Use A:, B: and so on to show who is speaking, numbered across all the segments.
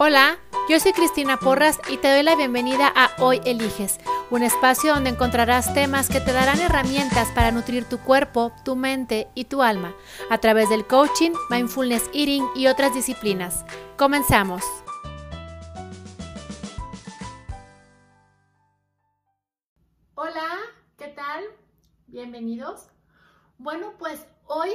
A: Hola, yo soy Cristina Porras y te doy la bienvenida a Hoy Eliges, un espacio donde encontrarás temas que te darán herramientas para nutrir tu cuerpo, tu mente y tu alma a través del coaching, mindfulness eating y otras disciplinas. Comenzamos. Hola, ¿qué tal? Bienvenidos. Bueno, pues hoy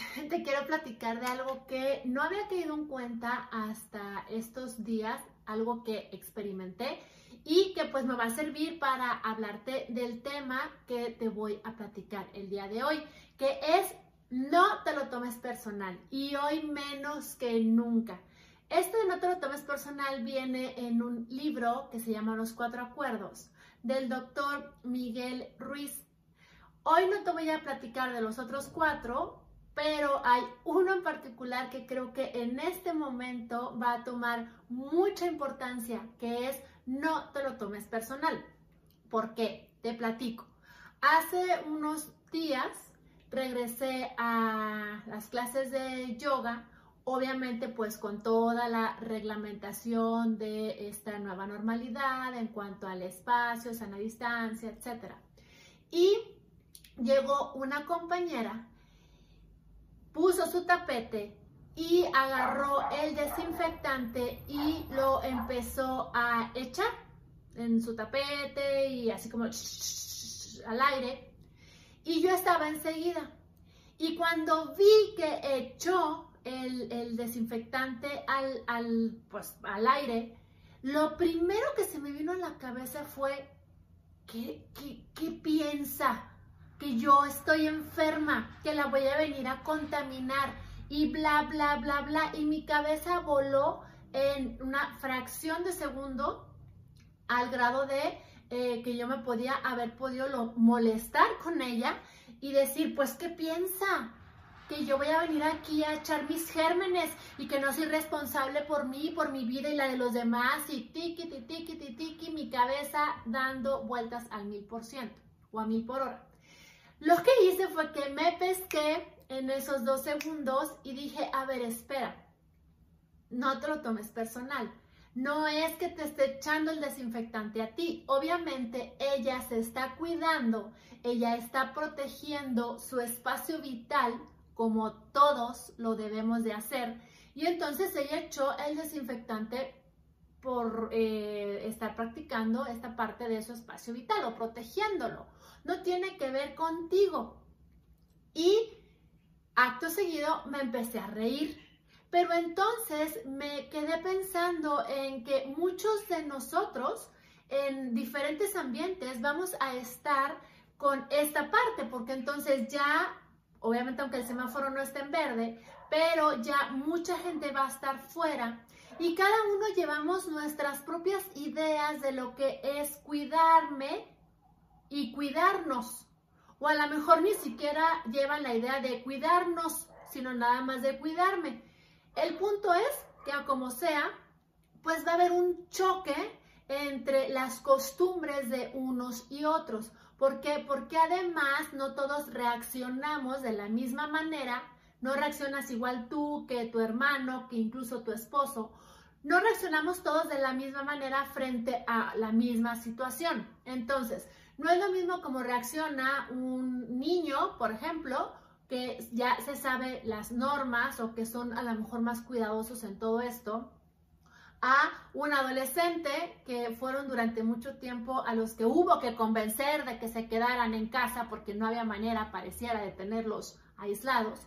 A: te quiero platicar de algo que no había tenido en cuenta hasta estos días, algo que experimenté y que pues me va a servir para hablarte del tema que te voy a platicar el día de hoy, que es no te lo tomes personal y hoy menos que nunca. Esto de no te lo tomes personal viene en un libro que se llama Los Cuatro Acuerdos del doctor Miguel Ruiz. Hoy no te voy a platicar de los otros cuatro pero hay uno en particular que creo que en este momento va a tomar mucha importancia, que es no te lo tomes personal. ¿Por qué? Te platico. Hace unos días regresé a las clases de yoga, obviamente pues con toda la reglamentación de esta nueva normalidad en cuanto al espacio, sana distancia, etc. Y llegó una compañera su tapete y agarró el desinfectante y lo empezó a echar en su tapete y así como al aire. Y yo estaba enseguida. Y cuando vi que echó el, desinfectante al, al, pues, al aire, lo primero que se me vino a la cabeza fue, ¿qué, qué, qué piensa? Que yo estoy enferma, que la voy a venir a contaminar y bla, bla, bla, bla. Y mi cabeza voló en una fracción de segundo al grado de eh, que yo me podía haber podido molestar con ella y decir, pues, ¿qué piensa? Que yo voy a venir aquí a echar mis gérmenes y que no soy responsable por mí, por mi vida y la de los demás y tiki, tiki, tiki, tiki, mi cabeza dando vueltas al mil por ciento o a mil por hora. Lo que hice fue que me pesqué en esos dos segundos y dije, a ver, espera, no te lo tomes personal. No es que te esté echando el desinfectante a ti. Obviamente ella se está cuidando, ella está protegiendo su espacio vital como todos lo debemos de hacer. Y entonces ella echó el desinfectante por eh, estar practicando esta parte de su espacio vital o protegiéndolo no tiene que ver contigo. Y acto seguido me empecé a reír. Pero entonces me quedé pensando en que muchos de nosotros en diferentes ambientes vamos a estar con esta parte, porque entonces ya, obviamente aunque el semáforo no esté en verde, pero ya mucha gente va a estar fuera y cada uno llevamos nuestras propias ideas de lo que es cuidarme y cuidarnos. O a lo mejor ni siquiera llevan la idea de cuidarnos, sino nada más de cuidarme. El punto es que como sea, pues va a haber un choque entre las costumbres de unos y otros. ¿Por qué? Porque además no todos reaccionamos de la misma manera. No reaccionas igual tú que tu hermano, que incluso tu esposo. No reaccionamos todos de la misma manera frente a la misma situación. Entonces, no es lo mismo como reacciona un niño, por ejemplo, que ya se sabe las normas o que son a lo mejor más cuidadosos en todo esto, a un adolescente que fueron durante mucho tiempo a los que hubo que convencer de que se quedaran en casa porque no había manera, pareciera, de tenerlos aislados,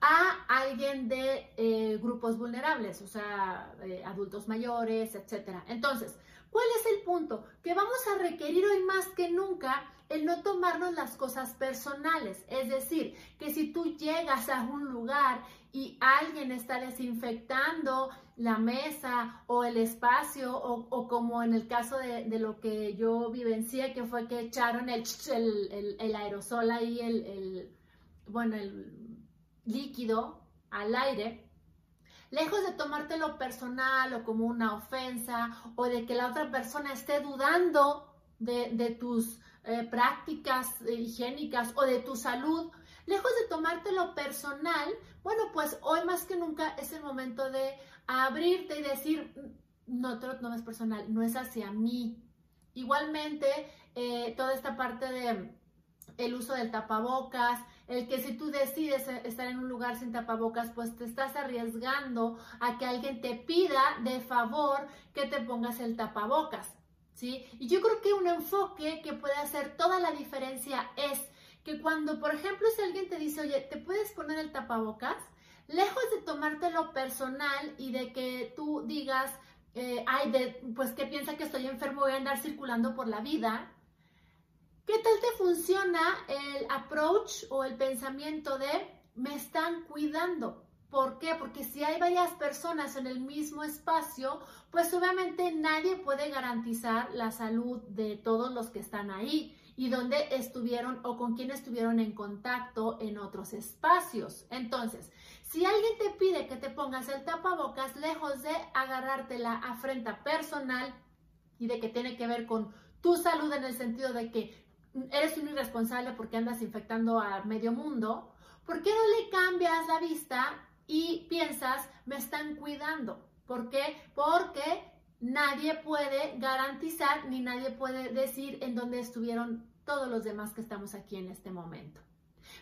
A: a alguien de eh, grupos vulnerables, o sea, adultos mayores, etc. Entonces, ¿Cuál es el punto? Que vamos a requerir hoy más que nunca el no tomarnos las cosas personales. Es decir, que si tú llegas a un lugar y alguien está desinfectando la mesa o el espacio o, como en el caso de, lo que yo vivencié, que fue que echaron el, el, aerosol ahí, el, bueno, el líquido al aire, lejos de tomártelo personal o como una ofensa o de que la otra persona esté dudando de, tus eh, prácticas higiénicas o de tu salud, lejos de tomártelo personal, bueno, pues hoy más que nunca es el momento de abrirte y decir, no te lo tomes personal, no es hacia mí. Igualmente, eh, toda esta parte de el uso del tapabocas, el que si tú decides estar en un lugar sin tapabocas, pues te estás arriesgando a que alguien te pida de favor que te pongas el tapabocas, ¿sí? Y yo creo que un enfoque que puede hacer toda la diferencia es que cuando, por ejemplo, si alguien te dice, oye, ¿te puedes poner el tapabocas? Lejos de tomártelo personal y de que tú digas, eh, ay, pues que piensa que estoy enfermo, voy a andar circulando por la vida, ¿Qué tal te funciona el approach o el pensamiento de me están cuidando? ¿Por qué? Porque si hay varias personas en el mismo espacio, pues obviamente nadie puede garantizar la salud de todos los que están ahí y dónde estuvieron o con quién estuvieron en contacto en otros espacios. Entonces, si alguien te pide que te pongas el tapabocas, lejos de agarrarte la afrenta personal y de que tiene que ver con tu salud en el sentido de que eres un irresponsable porque andas infectando a medio mundo, ¿por qué no le cambias la vista y piensas, me están cuidando? ¿Por qué? Porque nadie puede garantizar ni nadie puede decir en dónde estuvieron todos los demás que estamos aquí en este momento.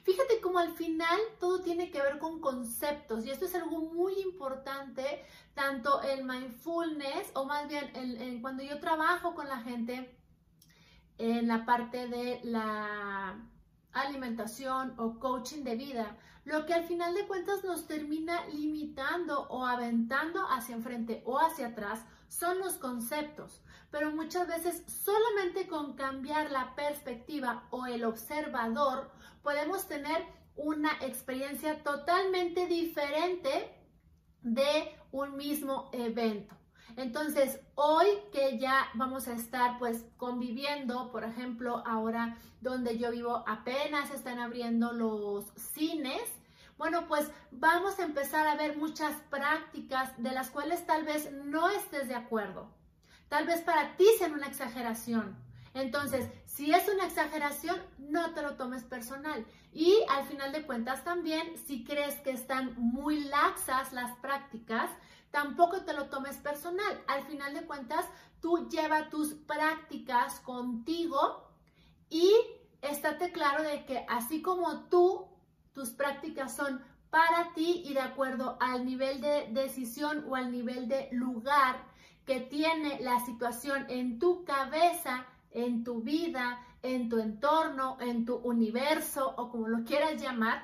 A: Fíjate cómo al final todo tiene que ver con conceptos y esto es algo muy importante, tanto el mindfulness o más bien cuando yo trabajo con la gente en la parte de la alimentación o coaching de vida, lo que al final de cuentas nos termina limitando o aventando hacia enfrente o hacia atrás son los conceptos, pero muchas veces solamente con cambiar la perspectiva o el observador podemos tener una experiencia totalmente diferente de un mismo evento. Entonces, hoy que ya vamos a estar pues conviviendo, por ejemplo, ahora donde yo vivo apenas están abriendo los cines, bueno, pues vamos a empezar a ver muchas prácticas de las cuales tal vez no estés de acuerdo. Tal vez para ti sea una exageración. Entonces, si es una exageración, no te lo tomes personal. Y al final de cuentas también, si crees que están muy laxas las prácticas, tampoco te lo tomes personal. Al final de cuentas, tú lleva tus prácticas contigo y estate claro de que así como tú, tus prácticas son para ti y de acuerdo al nivel de decisión o al nivel de lugar que tiene la situación en tu cabeza, en tu vida, en tu entorno, en tu universo o como lo quieras llamar,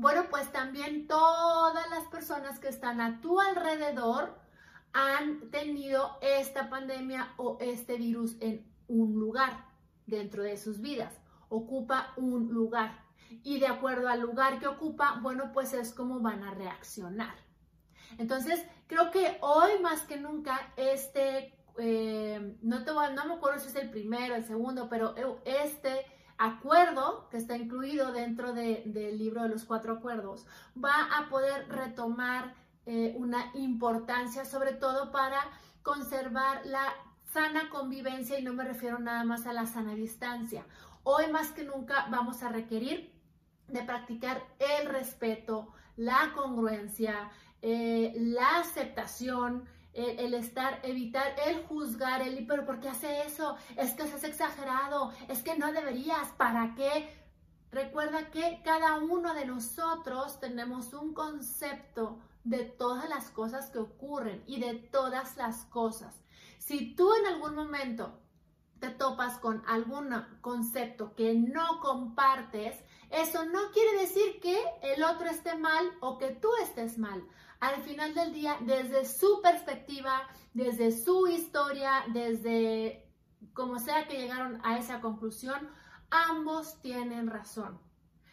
A: bueno, pues también todas las personas que están a tu alrededor han tenido esta pandemia o este virus en un lugar dentro de sus vidas. Ocupa un lugar. Y de acuerdo al lugar que ocupa, bueno, pues es como van a reaccionar. Entonces, creo que hoy más que nunca este, eh, no, te no me acuerdo si es el primero, el segundo, pero este acuerdo que está incluido dentro del libro de los cuatro acuerdos va a poder retomar eh, una importancia, sobre todo para conservar la sana convivencia y no me refiero nada más a la sana distancia. Hoy más que nunca vamos a requerir de practicar el respeto, la congruencia, eh, la aceptación, el, estar, evitar el juzgar, el, pero ¿por qué hace eso? Es que es exagerado, es que no deberías, ¿para qué? Recuerda que cada uno de nosotros tenemos un concepto de todas las cosas que ocurren y de todas las cosas. Si tú en algún momento te topas con algún concepto que no compartes, eso no quiere decir que el otro esté mal o que tú estés mal al final del día, desde su perspectiva, desde su historia, desde como sea que llegaron a esa conclusión, ambos tienen razón.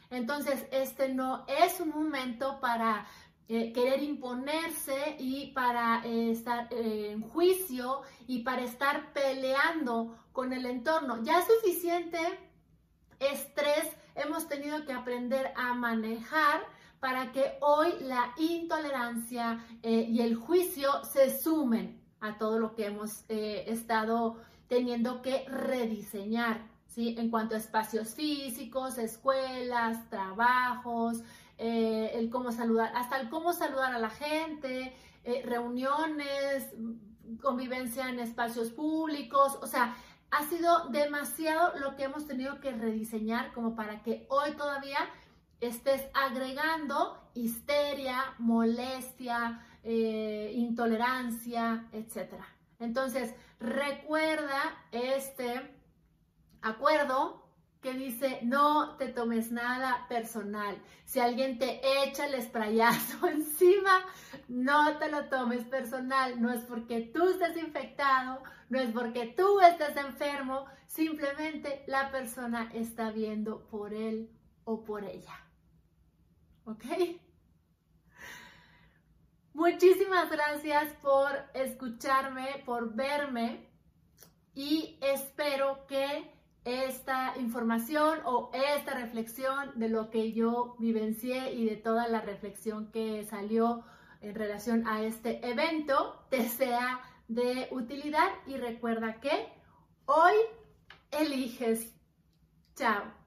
A: Entonces, este no es un momento para eh, querer imponerse y para eh, estar eh, en juicio y para estar peleando con el entorno. Ya suficiente estrés hemos tenido que aprender a manejar para que hoy la intolerancia eh, y el juicio se sumen a todo lo que hemos eh, estado teniendo que rediseñar. ¿sí? En cuanto a espacios físicos, escuelas, trabajos, eh, el cómo saludar, hasta el cómo saludar a la gente, reuniones, convivencia en espacios públicos, o sea, ha sido demasiado lo que hemos tenido que rediseñar como para que hoy todavía estés agregando histeria, molestia, eh, intolerancia, etc. Entonces, recuerda este acuerdo que dice, no te tomes nada personal. Si alguien te echa el sprayazo encima, no te lo tomes personal. No es porque tú estés infectado, no es porque tú estés enfermo, simplemente la persona está viendo por él o por ella. ¿Ok? Muchísimas gracias por escucharme, por verme y espero que esta información o esta reflexión de lo que yo vivencié y de toda la reflexión que salió en relación a este evento te sea de utilidad y recuerda que hoy eliges. Chao.